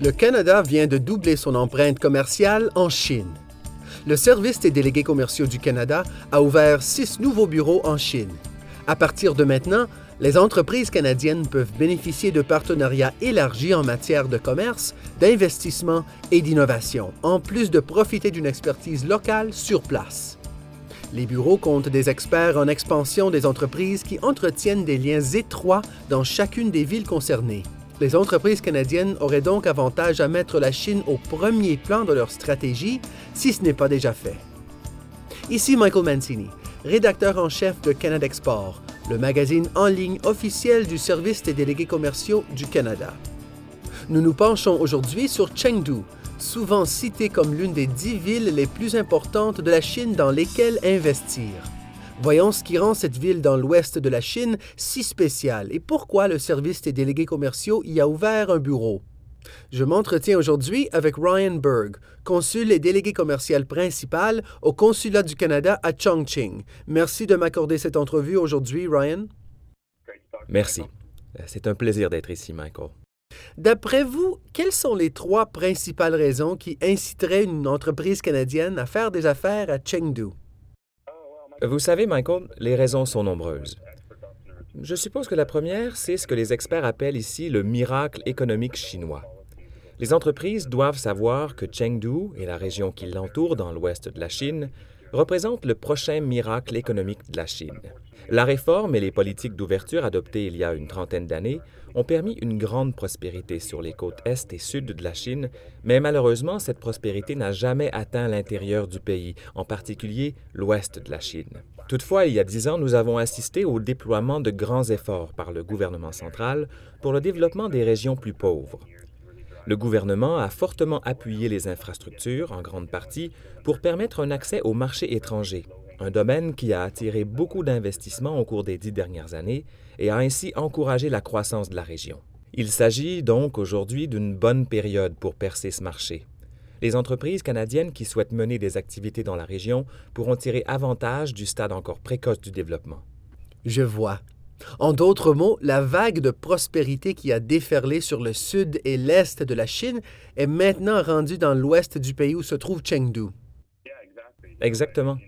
Le Canada vient de doubler son empreinte commerciale en Chine. Le Service des délégués commerciaux du Canada a ouvert six nouveaux bureaux en Chine. À partir de maintenant, les entreprises canadiennes peuvent bénéficier de partenariats élargis en matière de commerce, d'investissement et d'innovation, en plus de profiter d'une expertise locale sur place. Les bureaux comptent des experts en expansion des entreprises qui entretiennent des liens étroits dans chacune des villes concernées. Les entreprises canadiennes auraient donc avantage à mettre la Chine au premier plan de leur stratégie si ce n'est pas déjà fait. Ici Michael Mancini, rédacteur en chef de Canada Export, le magazine en ligne officiel du Service des délégués commerciaux du Canada. Nous nous penchons aujourd'hui sur Chengdu, souvent citée comme l'une des dix villes les plus importantes de la Chine dans lesquelles investir. Voyons ce qui rend cette ville dans l'ouest de la Chine si spéciale et pourquoi le service des délégués commerciaux y a ouvert un bureau. Je m'entretiens aujourd'hui avec Ryan Berg, consul et délégué commercial principal au Consulat du Canada à Chongqing. Merci de m'accorder cette entrevue aujourd'hui, Ryan. Merci. C'est un plaisir d'être ici, Michael. D'après vous, quelles sont les trois principales raisons qui inciteraient une entreprise canadienne à faire des affaires à Chengdu? Vous savez, Michael, les raisons sont nombreuses. Je suppose que la première, c'est ce que les experts appellent ici le miracle économique chinois. Les entreprises doivent savoir que Chengdu et la région qui l'entoure dans l'ouest de la Chine représentent le prochain miracle économique de la Chine. La réforme et les politiques d'ouverture adoptées il y a une trentaine d'années ont permis une grande prospérité sur les côtes est et sud de la Chine, mais malheureusement, cette prospérité n'a jamais atteint l'intérieur du pays, en particulier l'ouest de la Chine. Toutefois, il y a dix ans, nous avons assisté au déploiement de grands efforts par le gouvernement central pour le développement des régions plus pauvres. Le gouvernement a fortement appuyé les infrastructures, en grande partie, pour permettre un accès au marché étranger, un domaine qui a attiré beaucoup d'investissements au cours des dix dernières années et a ainsi encouragé la croissance de la région. Il s'agit donc aujourd'hui d'une bonne période pour percer ce marché. Les entreprises canadiennes qui souhaitent mener des activités dans la région pourront tirer avantage du stade encore précoce du développement. Je vois. En d'autres mots, la vague de prospérité qui a déferlé sur le sud et l'est de la Chine est maintenant rendue dans l'ouest du pays où se trouve Chengdu. Exactement.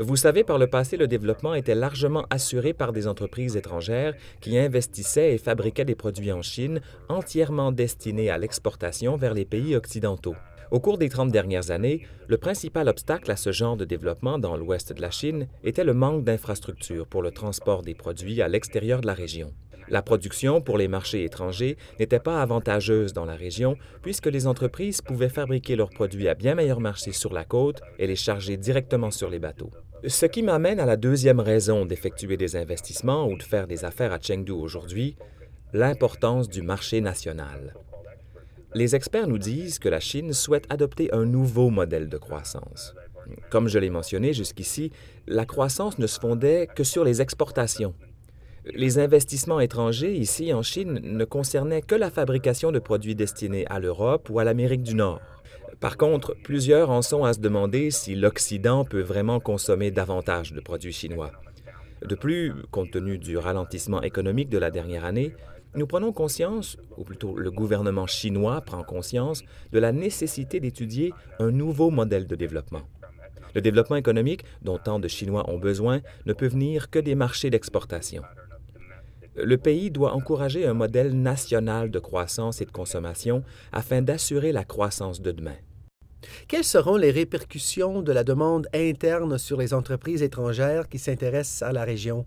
Vous savez, par le passé, le développement était largement assuré par des entreprises étrangères qui investissaient et fabriquaient des produits en Chine entièrement destinés à l'exportation vers les pays occidentaux. Au cours des 30 dernières années, le principal obstacle à ce genre de développement dans l'ouest de la Chine était le manque d'infrastructures pour le transport des produits à l'extérieur de la région. La production pour les marchés étrangers n'était pas avantageuse dans la région puisque les entreprises pouvaient fabriquer leurs produits à bien meilleur marché sur la côte et les charger directement sur les bateaux. Ce qui m'amène à la deuxième raison d'effectuer des investissements ou de faire des affaires à Chengdu aujourd'hui, l'importance du marché national. Les experts nous disent que la Chine souhaite adopter un nouveau modèle de croissance. Comme je l'ai mentionné jusqu'ici, la croissance ne se fondait que sur les exportations. Les investissements étrangers ici en Chine ne concernaient que la fabrication de produits destinés à l'Europe ou à l'Amérique du Nord. Par contre, plusieurs en sont à se demander si l'Occident peut vraiment consommer davantage de produits chinois. De plus, compte tenu du ralentissement économique de la dernière année, nous prenons conscience, ou plutôt le gouvernement chinois prend conscience, de la nécessité d'étudier un nouveau modèle de développement. Le développement économique dont tant de Chinois ont besoin ne peut venir que des marchés d'exportation le pays doit encourager un modèle national de croissance et de consommation afin d'assurer la croissance de demain. Quelles seront les répercussions de la demande interne sur les entreprises étrangères qui s'intéressent à la région?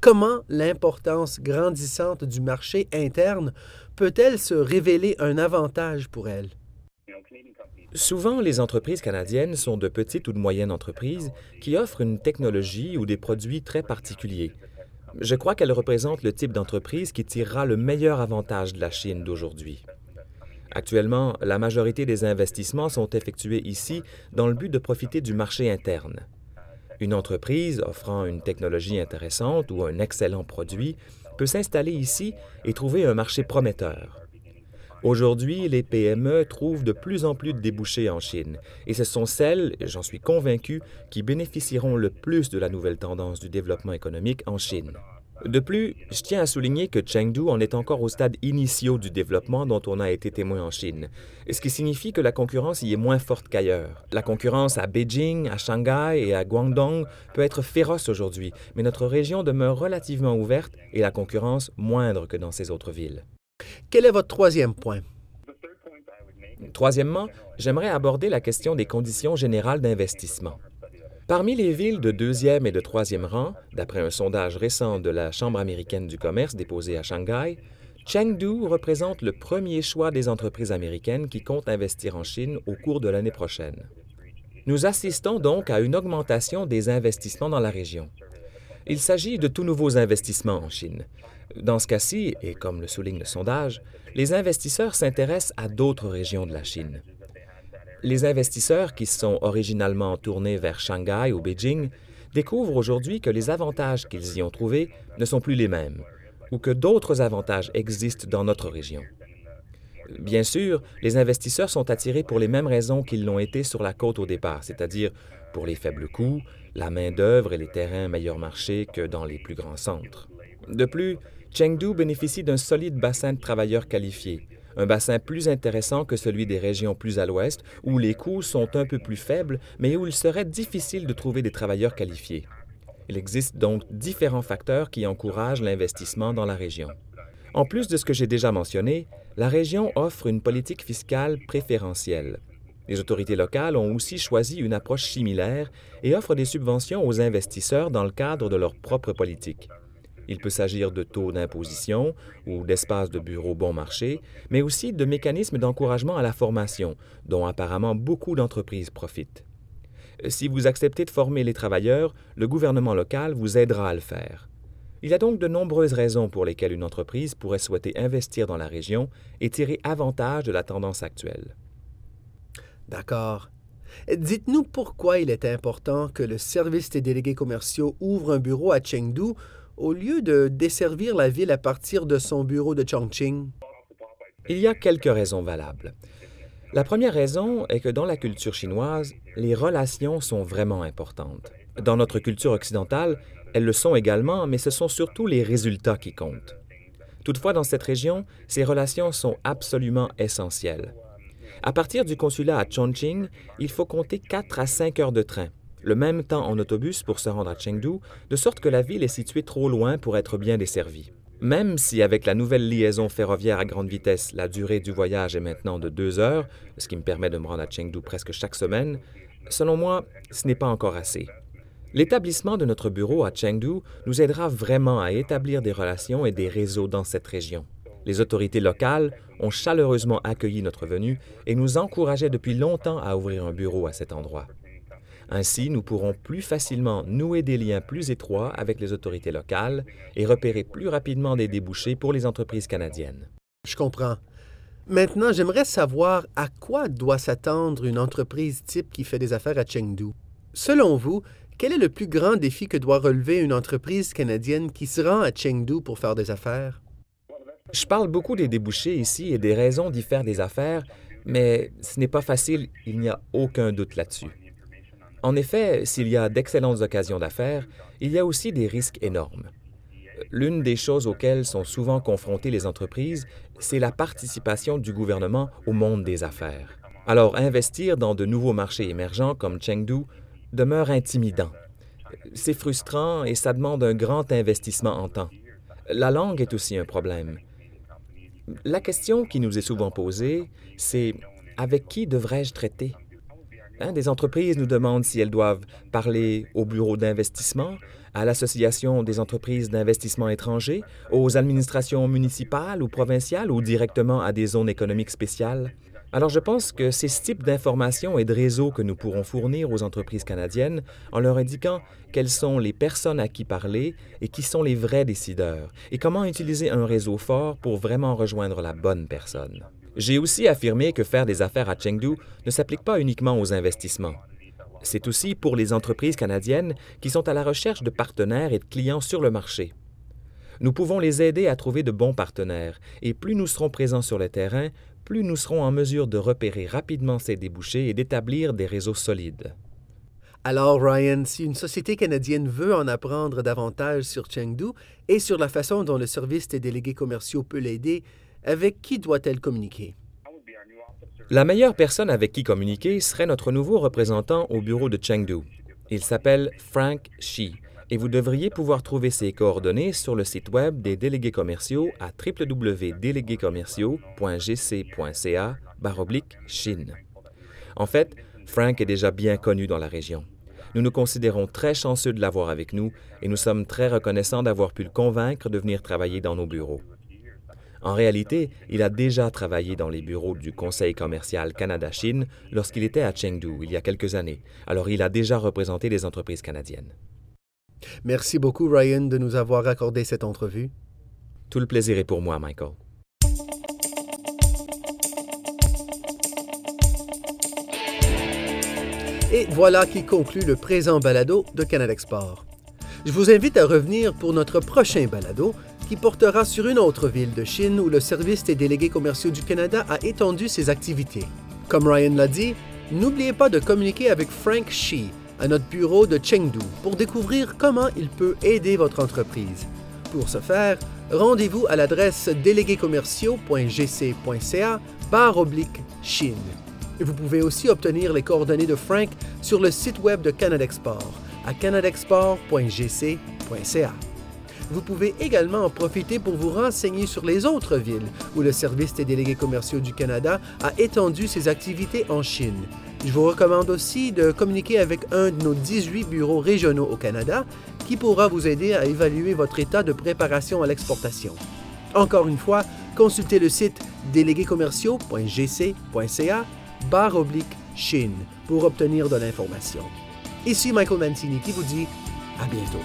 Comment l'importance grandissante du marché interne peut-elle se révéler un avantage pour elles? Souvent, les entreprises canadiennes sont de petites ou de moyennes entreprises qui offrent une technologie ou des produits très particuliers, je crois qu'elle représente le type d'entreprise qui tirera le meilleur avantage de la Chine d'aujourd'hui. Actuellement, la majorité des investissements sont effectués ici dans le but de profiter du marché interne. Une entreprise offrant une technologie intéressante ou un excellent produit peut s'installer ici et trouver un marché prometteur. Aujourd'hui, les PME trouvent de plus en plus de débouchés en Chine, et ce sont celles, j'en suis convaincu, qui bénéficieront le plus de la nouvelle tendance du développement économique en Chine. De plus, je tiens à souligner que Chengdu en est encore au stade initiaux du développement dont on a été témoin en Chine, ce qui signifie que la concurrence y est moins forte qu'ailleurs. La concurrence à Beijing, à Shanghai et à Guangdong peut être féroce aujourd'hui, mais notre région demeure relativement ouverte et la concurrence moindre que dans ces autres villes. Quel est votre troisième point? Troisièmement, j'aimerais aborder la question des conditions générales d'investissement. Parmi les villes de deuxième et de troisième rang, d'après un sondage récent de la Chambre américaine du commerce déposé à Shanghai, Chengdu représente le premier choix des entreprises américaines qui comptent investir en Chine au cours de l'année prochaine. Nous assistons donc à une augmentation des investissements dans la région. Il s'agit de tout nouveaux investissements en Chine. Dans ce cas-ci, et comme le souligne le sondage, les investisseurs s'intéressent à d'autres régions de la Chine. Les investisseurs qui sont originalement tournés vers Shanghai ou Beijing découvrent aujourd'hui que les avantages qu'ils y ont trouvés ne sont plus les mêmes, ou que d'autres avantages existent dans notre région. Bien sûr, les investisseurs sont attirés pour les mêmes raisons qu'ils l'ont été sur la côte au départ, c'est-à-dire pour les faibles coûts, la main-d'œuvre et les terrains meilleur marché que dans les plus grands centres. De plus, Chengdu bénéficie d'un solide bassin de travailleurs qualifiés, un bassin plus intéressant que celui des régions plus à l'ouest, où les coûts sont un peu plus faibles, mais où il serait difficile de trouver des travailleurs qualifiés. Il existe donc différents facteurs qui encouragent l'investissement dans la région. En plus de ce que j'ai déjà mentionné, la région offre une politique fiscale préférentielle. Les autorités locales ont aussi choisi une approche similaire et offrent des subventions aux investisseurs dans le cadre de leur propre politique. Il peut s'agir de taux d'imposition ou d'espaces de bureaux bon marché, mais aussi de mécanismes d'encouragement à la formation, dont apparemment beaucoup d'entreprises profitent. Si vous acceptez de former les travailleurs, le gouvernement local vous aidera à le faire. Il y a donc de nombreuses raisons pour lesquelles une entreprise pourrait souhaiter investir dans la région et tirer avantage de la tendance actuelle. D'accord. Dites-nous pourquoi il est important que le service des délégués commerciaux ouvre un bureau à Chengdu au lieu de desservir la ville à partir de son bureau de Chongqing? Il y a quelques raisons valables. La première raison est que dans la culture chinoise, les relations sont vraiment importantes. Dans notre culture occidentale, elles le sont également, mais ce sont surtout les résultats qui comptent. Toutefois, dans cette région, ces relations sont absolument essentielles. À partir du consulat à Chongqing, il faut compter 4 à 5 heures de train, le même temps en autobus pour se rendre à Chengdu, de sorte que la ville est située trop loin pour être bien desservie. Même si avec la nouvelle liaison ferroviaire à grande vitesse, la durée du voyage est maintenant de deux heures, ce qui me permet de me rendre à Chengdu presque chaque semaine, selon moi, ce n'est pas encore assez. L'établissement de notre bureau à Chengdu nous aidera vraiment à établir des relations et des réseaux dans cette région. Les autorités locales ont chaleureusement accueilli notre venue et nous encourageaient depuis longtemps à ouvrir un bureau à cet endroit. Ainsi, nous pourrons plus facilement nouer des liens plus étroits avec les autorités locales et repérer plus rapidement des débouchés pour les entreprises canadiennes. Je comprends. Maintenant, j'aimerais savoir à quoi doit s'attendre une entreprise type qui fait des affaires à Chengdu. Selon vous, quel est le plus grand défi que doit relever une entreprise canadienne qui se rend à Chengdu pour faire des affaires? Je parle beaucoup des débouchés ici et des raisons d'y faire des affaires, mais ce n'est pas facile, il n'y a aucun doute là-dessus. En effet, s'il y a d'excellentes occasions d'affaires, il y a aussi des risques énormes. L'une des choses auxquelles sont souvent confrontées les entreprises, c'est la participation du gouvernement au monde des affaires. Alors, investir dans de nouveaux marchés émergents comme Chengdu demeure intimidant. C'est frustrant et ça demande un grand investissement en temps. La langue est aussi un problème. La question qui nous est souvent posée, c'est avec qui devrais-je traiter? Hein, des entreprises nous demandent si elles doivent parler au bureau d'investissement, à l'Association des entreprises d'investissement étrangers, aux administrations municipales ou provinciales ou directement à des zones économiques spéciales. Alors je pense que c'est ce type d'informations et de réseaux que nous pourrons fournir aux entreprises canadiennes en leur indiquant quelles sont les personnes à qui parler et qui sont les vrais décideurs et comment utiliser un réseau fort pour vraiment rejoindre la bonne personne. J'ai aussi affirmé que faire des affaires à Chengdu ne s'applique pas uniquement aux investissements. C'est aussi pour les entreprises canadiennes qui sont à la recherche de partenaires et de clients sur le marché. Nous pouvons les aider à trouver de bons partenaires, et plus nous serons présents sur le terrain, plus nous serons en mesure de repérer rapidement ces débouchés et d'établir des réseaux solides. Alors, Ryan, si une société canadienne veut en apprendre davantage sur Chengdu et sur la façon dont le service des délégués commerciaux peut l'aider, avec qui doit-elle communiquer? La meilleure personne avec qui communiquer serait notre nouveau représentant au bureau de Chengdu. Il s'appelle Frank Shi et vous devriez pouvoir trouver ses coordonnées sur le site web des délégués commerciaux à www.déléguéscommerciaux.gc.ca Chine. En fait, Frank est déjà bien connu dans la région. Nous nous considérons très chanceux de l'avoir avec nous et nous sommes très reconnaissants d'avoir pu le convaincre de venir travailler dans nos bureaux. En réalité, il a déjà travaillé dans les bureaux du Conseil commercial Canada-Chine lorsqu'il était à Chengdu il y a quelques années, alors il a déjà représenté des entreprises canadiennes. Merci beaucoup, Ryan, de nous avoir accordé cette entrevue. Tout le plaisir est pour moi, Michael. Et voilà qui conclut le présent balado de Canada Export. Je vous invite à revenir pour notre prochain balado qui portera sur une autre ville de Chine où le service des délégués commerciaux du Canada a étendu ses activités. Comme Ryan l'a dit, n'oubliez pas de communiquer avec Frank Shi à notre bureau de Chengdu pour découvrir comment il peut aider votre entreprise. Pour ce faire, rendez-vous à l'adresse déléguéscommerciaux.gc.ca barre oblique Chine. Vous pouvez aussi obtenir les coordonnées de Frank sur le site web de Canada Export à canadexport.gc.ca. Vous pouvez également en profiter pour vous renseigner sur les autres villes où le Service des délégués commerciaux du Canada a étendu ses activités en Chine. Je vous recommande aussi de communiquer avec un de nos 18 bureaux régionaux au Canada qui pourra vous aider à évaluer votre état de préparation à l'exportation. Encore une fois, consultez le site déléguéscommerciaux.gc.ca barre oblique Chine pour obtenir de l'information. Ici Michael Mancini qui vous dit à bientôt.